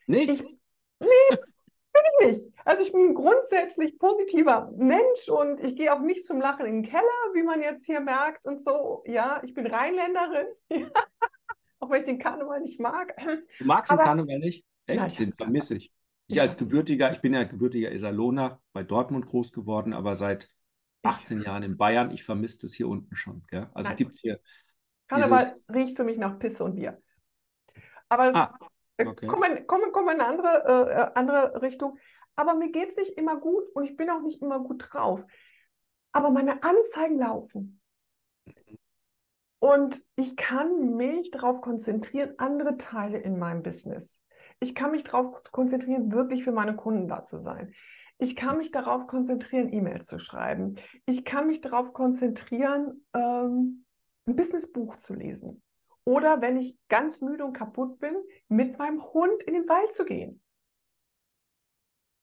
Nicht?
Ich, nee, bin ich nicht. Also ich bin grundsätzlich positiver Mensch und ich gehe auch nicht zum Lachen in den Keller, wie man jetzt hier merkt und so. Ja, ich bin Rheinländerin. auch wenn ich den Karneval nicht mag.
Du magst Aber, den Karneval nicht? Echt? Ja, den vermisse ich. Ich als gebürtiger, ich bin ja gebürtiger Iserlohner, bei Dortmund groß geworden, aber seit 18 Jahren in Bayern. Ich vermisse das hier unten schon. Gell? Also gibt es hier.
Karneval riecht für mich nach Pisse und Bier. Aber es, ah, äh, okay. kommen wir komm, komm in eine andere, äh, äh, andere Richtung. Aber mir geht es nicht immer gut und ich bin auch nicht immer gut drauf. Aber meine Anzeigen laufen. Und ich kann mich darauf konzentrieren, andere Teile in meinem Business. Ich kann mich darauf konzentrieren, wirklich für meine Kunden da zu sein. Ich kann mich darauf konzentrieren, E-Mails zu schreiben. Ich kann mich darauf konzentrieren, ähm, ein Businessbuch zu lesen. Oder wenn ich ganz müde und kaputt bin, mit meinem Hund in den Wald zu gehen.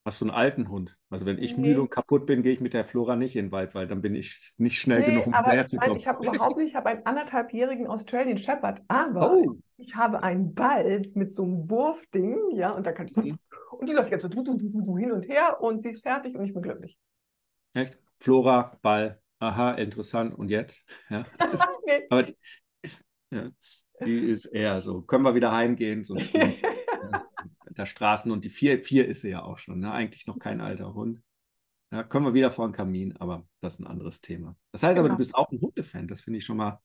Hast du einen alten Hund? Also wenn ich nee. müde und kaputt bin, gehe ich mit der Flora nicht in den Wald, weil dann bin ich nicht schnell nee, genug, um
aber ich, mein, ich habe überhaupt nicht, ich habe einen anderthalbjährigen Australian Shepherd, aber oh. ich habe einen Ball mit so einem Wurfding, ja, und da kann ich so, mhm. und die läuft jetzt so hin und her und sie ist fertig und ich bin glücklich.
Echt? Flora, Ball, aha, interessant. Und jetzt? Ja. nee. Aber die, ja, die ist eher so, können wir wieder heimgehen? So der Straßen und die vier, vier ist sie ja auch schon, ne? eigentlich noch kein alter Hund. Da kommen wir wieder vor den Kamin, aber das ist ein anderes Thema. Das heißt genau. aber, du bist auch ein Hundefan, das finde ich schon mal,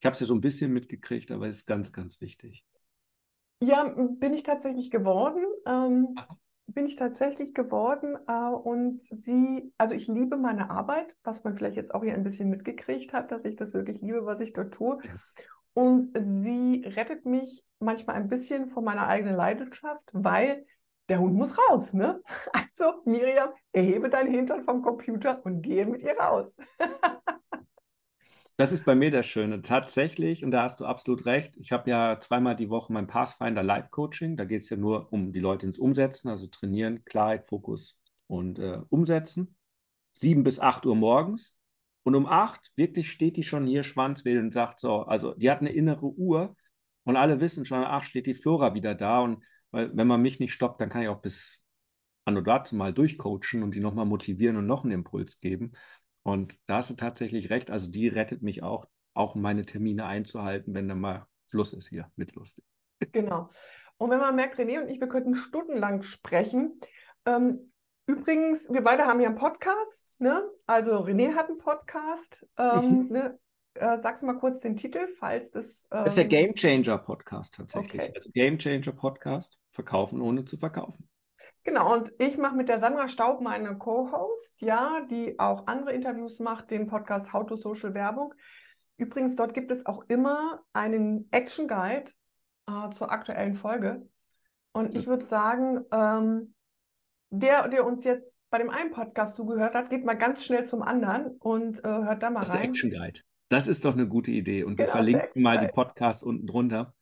ich habe es ja so ein bisschen mitgekriegt, aber es ist ganz, ganz wichtig.
Ja, bin ich tatsächlich geworden. Ähm, bin ich tatsächlich geworden äh, und sie, also ich liebe meine Arbeit, was man vielleicht jetzt auch hier ein bisschen mitgekriegt hat, dass ich das wirklich liebe, was ich dort tue. Und sie rettet mich manchmal ein bisschen von meiner eigenen Leidenschaft, weil der Hund muss raus, ne? Also, Miriam, erhebe deinen Hintern vom Computer und gehe mit ihr raus.
das ist bei mir das Schöne. Tatsächlich, und da hast du absolut recht, ich habe ja zweimal die Woche mein Pathfinder Live Coaching. Da geht es ja nur um die Leute ins Umsetzen, also trainieren, Klarheit, Fokus und äh, Umsetzen. Sieben bis acht Uhr morgens. Und um acht wirklich steht die schon hier Schwanzwedel und sagt so, also die hat eine innere Uhr und alle wissen schon, ach, steht die Flora wieder da. Und weil, wenn man mich nicht stoppt, dann kann ich auch bis an und dazu mal durchcoachen und die nochmal motivieren und noch einen Impuls geben. Und da hast du tatsächlich recht. Also die rettet mich auch, auch meine Termine einzuhalten, wenn dann mal Schluss ist hier mit lustig.
Genau. Und wenn man merkt, René und ich, wir könnten stundenlang sprechen. Ähm, übrigens, wir beide haben ja einen Podcast, ne? Also René hat einen Podcast. Ähm, mhm. ne? Äh, sagst du mal kurz den Titel, falls das.
Ähm... Das ist der ähm, Game Changer Podcast tatsächlich. Okay. Also Game Changer Podcast, verkaufen ohne zu verkaufen.
Genau, und ich mache mit der Sandra Staub meine Co-Host, ja, die auch andere Interviews macht, den Podcast How to Social Werbung. Übrigens, dort gibt es auch immer einen Action Guide äh, zur aktuellen Folge. Und ich würde sagen, ähm, der, der uns jetzt bei dem einen Podcast zugehört hat, geht mal ganz schnell zum anderen und äh, hört da mal
das
rein.
Der Action Guide. Das ist doch eine gute Idee. Und wir genau, verlinken mal die Podcasts unten drunter,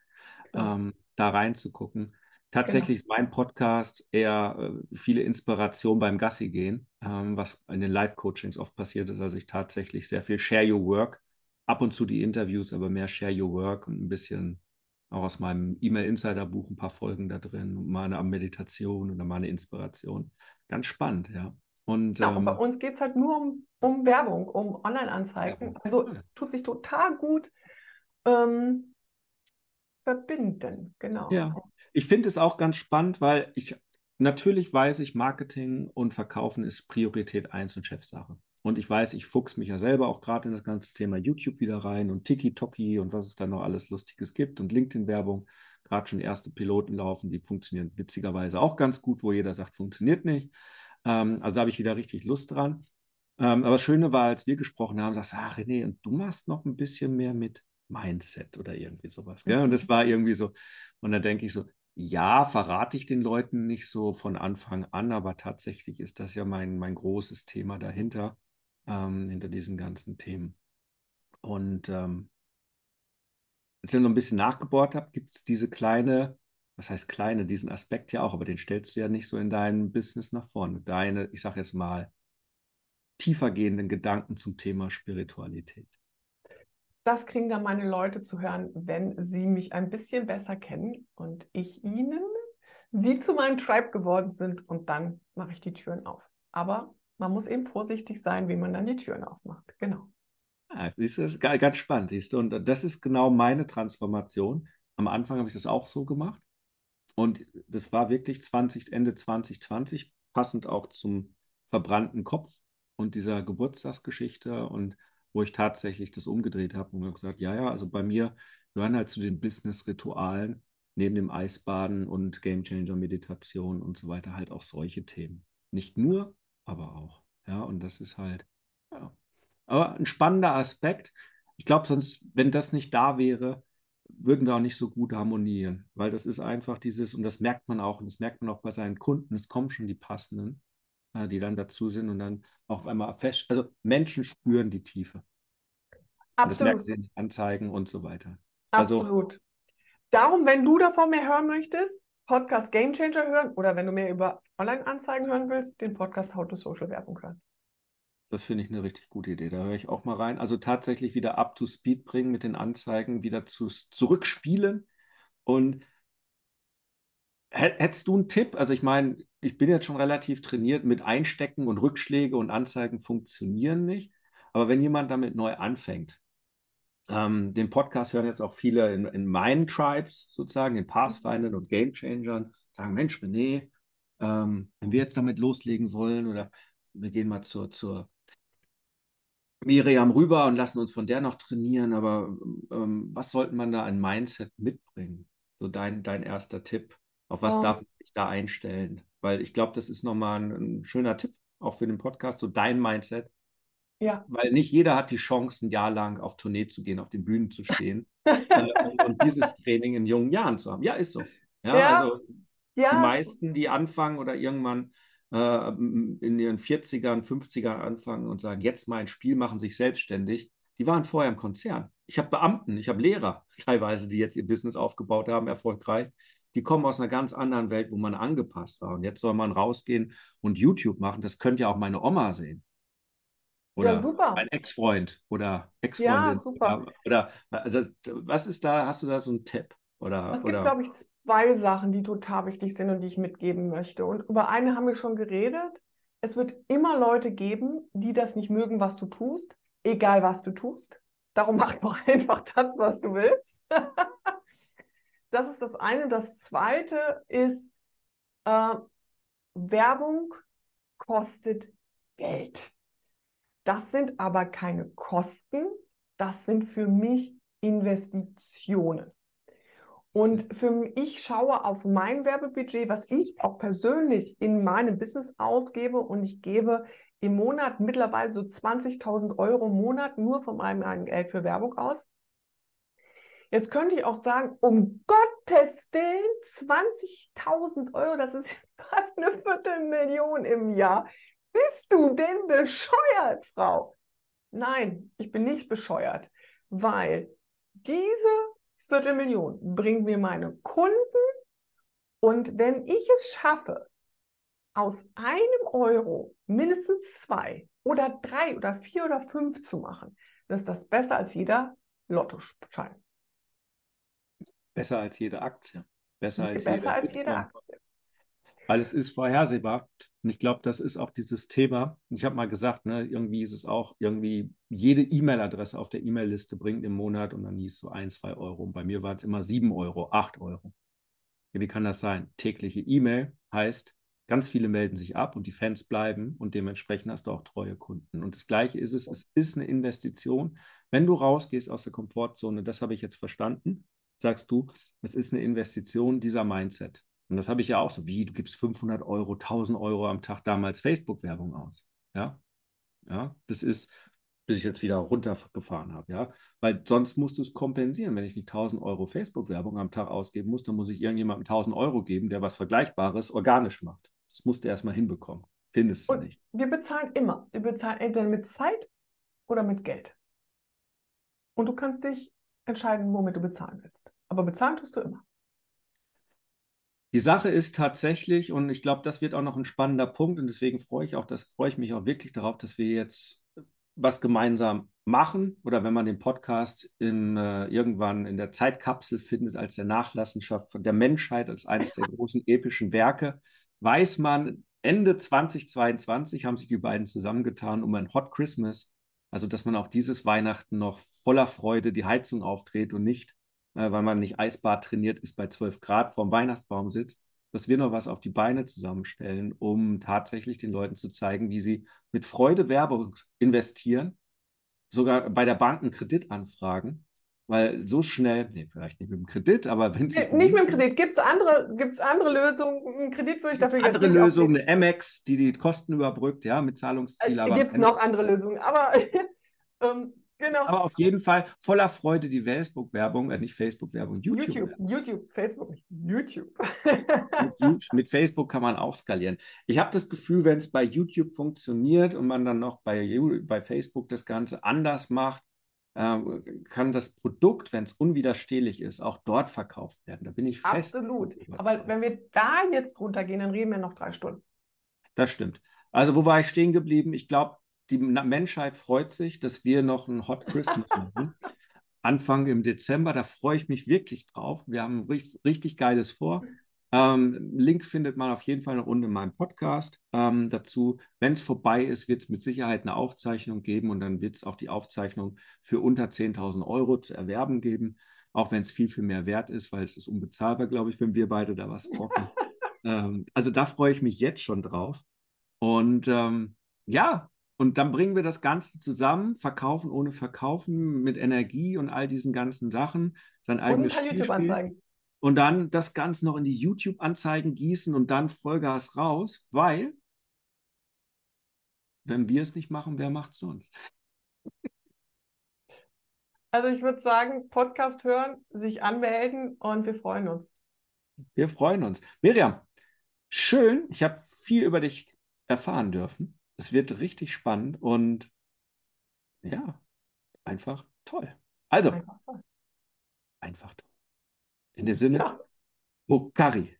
genau. ähm, da reinzugucken. Tatsächlich genau. ist mein Podcast eher äh, viele Inspiration beim Gassi gehen, ähm, was in den Live-Coachings oft passiert ist. Also ich tatsächlich sehr viel Share Your Work, ab und zu die Interviews, aber mehr Share Your Work und ein bisschen auch aus meinem E-Mail-Insider-Buch ein paar Folgen da drin, mal eine Meditation oder mal eine Inspiration. Ganz spannend, ja.
Und, ja, und bei ähm, uns geht es halt nur um, um Werbung, um Online-Anzeigen. Also tut sich total gut ähm, verbinden, genau.
Ja, ich finde es auch ganz spannend, weil ich natürlich weiß ich, Marketing und Verkaufen ist Priorität 1 und Chefsache. Und ich weiß, ich fuchs mich ja selber auch gerade in das ganze Thema YouTube wieder rein und Tiki-Toki und was es da noch alles Lustiges gibt und LinkedIn-Werbung. Gerade schon erste Piloten laufen, die funktionieren witzigerweise auch ganz gut, wo jeder sagt, funktioniert nicht. Ähm, also da habe ich wieder richtig Lust dran. Ähm, aber das Schöne war, als wir gesprochen haben, sagst du, ach René, und du machst noch ein bisschen mehr mit Mindset oder irgendwie sowas. Gell? Und das mhm. war irgendwie so, und da denke ich so, ja, verrate ich den Leuten nicht so von Anfang an, aber tatsächlich ist das ja mein, mein großes Thema dahinter ähm, hinter diesen ganzen Themen. Und ähm, als ich noch ein bisschen nachgebohrt habe, gibt es diese kleine, was heißt kleine, diesen Aspekt ja auch, aber den stellst du ja nicht so in deinem Business nach vorne. Deine, ich sage jetzt mal, tiefergehenden Gedanken zum Thema Spiritualität.
Das kriegen dann meine Leute zu hören, wenn sie mich ein bisschen besser kennen und ich ihnen, sie zu meinem Tribe geworden sind und dann mache ich die Türen auf. Aber man muss eben vorsichtig sein, wie man dann die Türen aufmacht. Genau.
Ja, siehst du, ganz spannend, siehst du. Und das ist genau meine Transformation. Am Anfang habe ich das auch so gemacht. Und das war wirklich 20, Ende 2020, passend auch zum verbrannten Kopf und dieser Geburtstagsgeschichte und wo ich tatsächlich das umgedreht habe und gesagt, ja, ja, also bei mir gehören halt zu den Business-Ritualen neben dem Eisbaden und Gamechanger-Meditation und so weiter halt auch solche Themen. Nicht nur, aber auch. Ja, und das ist halt, ja. Aber ein spannender Aspekt. Ich glaube, sonst, wenn das nicht da wäre, würden wir auch nicht so gut harmonieren, weil das ist einfach dieses, und das merkt man auch, und das merkt man auch bei seinen Kunden, es kommen schon die passenden, die dann dazu sind und dann auch auf einmal fest, also Menschen spüren die Tiefe. Absolut. Und das merken sie in den Anzeigen und so weiter.
Also Absolut. Also, Darum, wenn du davon mehr hören möchtest, Podcast Game Changer hören oder wenn du mehr über Online-Anzeigen hören willst, den Podcast How to Social Werbung hören.
Das finde ich eine richtig gute Idee. Da höre ich auch mal rein. Also tatsächlich wieder up to speed bringen mit den Anzeigen, wieder zu, zurückspielen. Und hättest du einen Tipp? Also ich meine, ich bin jetzt schon relativ trainiert mit Einstecken und Rückschläge und Anzeigen funktionieren nicht. Aber wenn jemand damit neu anfängt, ähm, den Podcast hören jetzt auch viele in, in meinen Tribes sozusagen, in Pathfindern und Game Changern, sagen, Mensch, René, ähm, wenn wir jetzt damit loslegen wollen oder wir gehen mal zur, zur Miriam rüber und lassen uns von der noch trainieren, aber ähm, was sollte man da an Mindset mitbringen? So dein, dein erster Tipp. Auf was oh. darf man sich da einstellen? Weil ich glaube, das ist nochmal ein, ein schöner Tipp, auch für den Podcast, so dein Mindset. Ja. Weil nicht jeder hat die Chance, ein Jahr lang auf Tournee zu gehen, auf den Bühnen zu stehen und, und, dieses Training in jungen Jahren zu haben. Ja, ist so. Ja, ja. also ja, die meisten, die anfangen oder irgendwann äh, in ihren 40ern, 50ern anfangen und sagen, jetzt mein Spiel machen, sich selbstständig, die waren vorher im Konzern. Ich habe Beamten, ich habe Lehrer teilweise, die jetzt ihr Business aufgebaut haben, erfolgreich. Die kommen aus einer ganz anderen Welt, wo man angepasst war. Und jetzt soll man rausgehen und YouTube machen. Das könnte ja auch meine Oma sehen. Oder ja, super. ein Ex-Freund oder Ex-Freundin. Ja, super. Oder, also, was ist da, hast du da so einen Tipp? Oder,
es gibt, glaube ich, zwei Sachen, die total wichtig sind und die ich mitgeben möchte. Und über eine haben wir schon geredet. Es wird immer Leute geben, die das nicht mögen, was du tust, egal was du tust. Darum mach doch einfach das, was du willst. das ist das eine. Das zweite ist, äh, Werbung kostet Geld. Das sind aber keine Kosten, das sind für mich Investitionen. Und für ich schaue auf mein Werbebudget, was ich auch persönlich in meinem Business ausgebe und ich gebe im Monat mittlerweile so 20.000 Euro im Monat nur von meinem Geld für Werbung aus. Jetzt könnte ich auch sagen, um Gottes Willen, 20.000 Euro, das ist fast eine Viertelmillion im Jahr. Bist du denn bescheuert, Frau? Nein, ich bin nicht bescheuert, weil diese Viertelmillion bringt mir meine Kunden und wenn ich es schaffe, aus einem Euro mindestens zwei oder drei oder vier oder fünf zu machen, dann ist das besser als jeder Lottoschein.
Besser als jede Aktie. Besser als,
Besser
jeder
als jede
Bitcoin.
Aktie.
Alles ist vorhersehbar. Und ich glaube, das ist auch dieses Thema. Ich habe mal gesagt, ne, irgendwie ist es auch, irgendwie jede E-Mail-Adresse auf der E-Mail-Liste bringt im Monat und dann hieß es so ein, zwei Euro. Und bei mir war es immer sieben Euro, acht Euro. Ja, wie kann das sein? Tägliche E-Mail heißt, ganz viele melden sich ab und die Fans bleiben und dementsprechend hast du auch treue Kunden. Und das Gleiche ist es, es ist eine Investition. Wenn du rausgehst aus der Komfortzone, das habe ich jetzt verstanden, sagst du, es ist eine Investition dieser Mindset. Und das habe ich ja auch so, wie du gibst 500 Euro, 1000 Euro am Tag damals Facebook-Werbung aus. Ja, ja, das ist, bis ich jetzt wieder runtergefahren habe, ja, weil sonst musst du es kompensieren. Wenn ich nicht 1000 Euro Facebook-Werbung am Tag ausgeben muss, dann muss ich irgendjemandem 1000 Euro geben, der was Vergleichbares organisch macht. Das musst du erstmal hinbekommen. Findest du
Und
nicht.
wir bezahlen immer. Wir bezahlen entweder mit Zeit oder mit Geld. Und du kannst dich entscheiden, womit du bezahlen willst. Aber bezahlen tust du immer.
Die Sache ist tatsächlich, und ich glaube, das wird auch noch ein spannender Punkt, und deswegen freue ich auch, das freue ich mich auch wirklich darauf, dass wir jetzt was gemeinsam machen oder wenn man den Podcast in, äh, irgendwann in der Zeitkapsel findet als der Nachlassenschaft von der Menschheit, als eines der großen epischen Werke, weiß man, Ende 2022 haben sich die beiden zusammengetan, um ein Hot Christmas, also dass man auch dieses Weihnachten noch voller Freude die Heizung aufdreht und nicht äh, weil man nicht Eisbad trainiert ist, bei 12 Grad vorm Weihnachtsbaum sitzt, dass wir noch was auf die Beine zusammenstellen, um tatsächlich den Leuten zu zeigen, wie sie mit Freude Werbung investieren, sogar bei der Bank einen Kredit anfragen, weil so schnell, nee, vielleicht nicht mit dem Kredit, aber wenn sie.
Nee, nicht mit dem Kredit. Gibt es andere, gibt's andere Lösungen? Ein Kredit würde ich dafür jetzt
andere Lösungen, eine Amex, die die Kosten überbrückt, ja, mit Zahlungsziel.
Äh, Gibt es noch andere Lösungen? Aber ähm, Genau.
Aber auf jeden Fall voller Freude die Facebook-Werbung, äh, nicht Facebook-Werbung, YouTube.
YouTube, YouTube, Facebook, YouTube.
YouTube. Mit Facebook kann man auch skalieren. Ich habe das Gefühl, wenn es bei YouTube funktioniert und man dann noch bei, bei Facebook das Ganze anders macht, äh, kann das Produkt, wenn es unwiderstehlich ist, auch dort verkauft werden. Da bin ich fest.
Absolut. Aber wenn wir da jetzt runtergehen, dann reden wir noch drei Stunden.
Das stimmt. Also, wo war ich stehen geblieben? Ich glaube, die Menschheit freut sich, dass wir noch ein Hot Christmas machen. Anfang im Dezember, da freue ich mich wirklich drauf. Wir haben richtig, richtig geiles vor. Ähm, Link findet man auf jeden Fall noch unten in meinem Podcast ähm, dazu. Wenn es vorbei ist, wird es mit Sicherheit eine Aufzeichnung geben und dann wird es auch die Aufzeichnung für unter 10.000 Euro zu erwerben geben, auch wenn es viel, viel mehr wert ist, weil es ist unbezahlbar, glaube ich, wenn wir beide da was brauchen. ähm, also da freue ich mich jetzt schon drauf. Und ähm, ja, und dann bringen wir das Ganze zusammen, verkaufen ohne Verkaufen, mit Energie und all diesen ganzen Sachen. Sein eigenes
und ein paar YouTube-Anzeigen.
Und dann das Ganze noch in die YouTube-Anzeigen gießen und dann Vollgas raus, weil, wenn wir es nicht machen, wer macht es sonst?
Also ich würde sagen, Podcast hören, sich anmelden und wir freuen uns.
Wir freuen uns. Miriam, schön. Ich habe viel über dich erfahren dürfen. Es wird richtig spannend und ja, einfach toll. Also, einfach toll. Einfach toll. In dem Sinne,
Ja.
Hokari.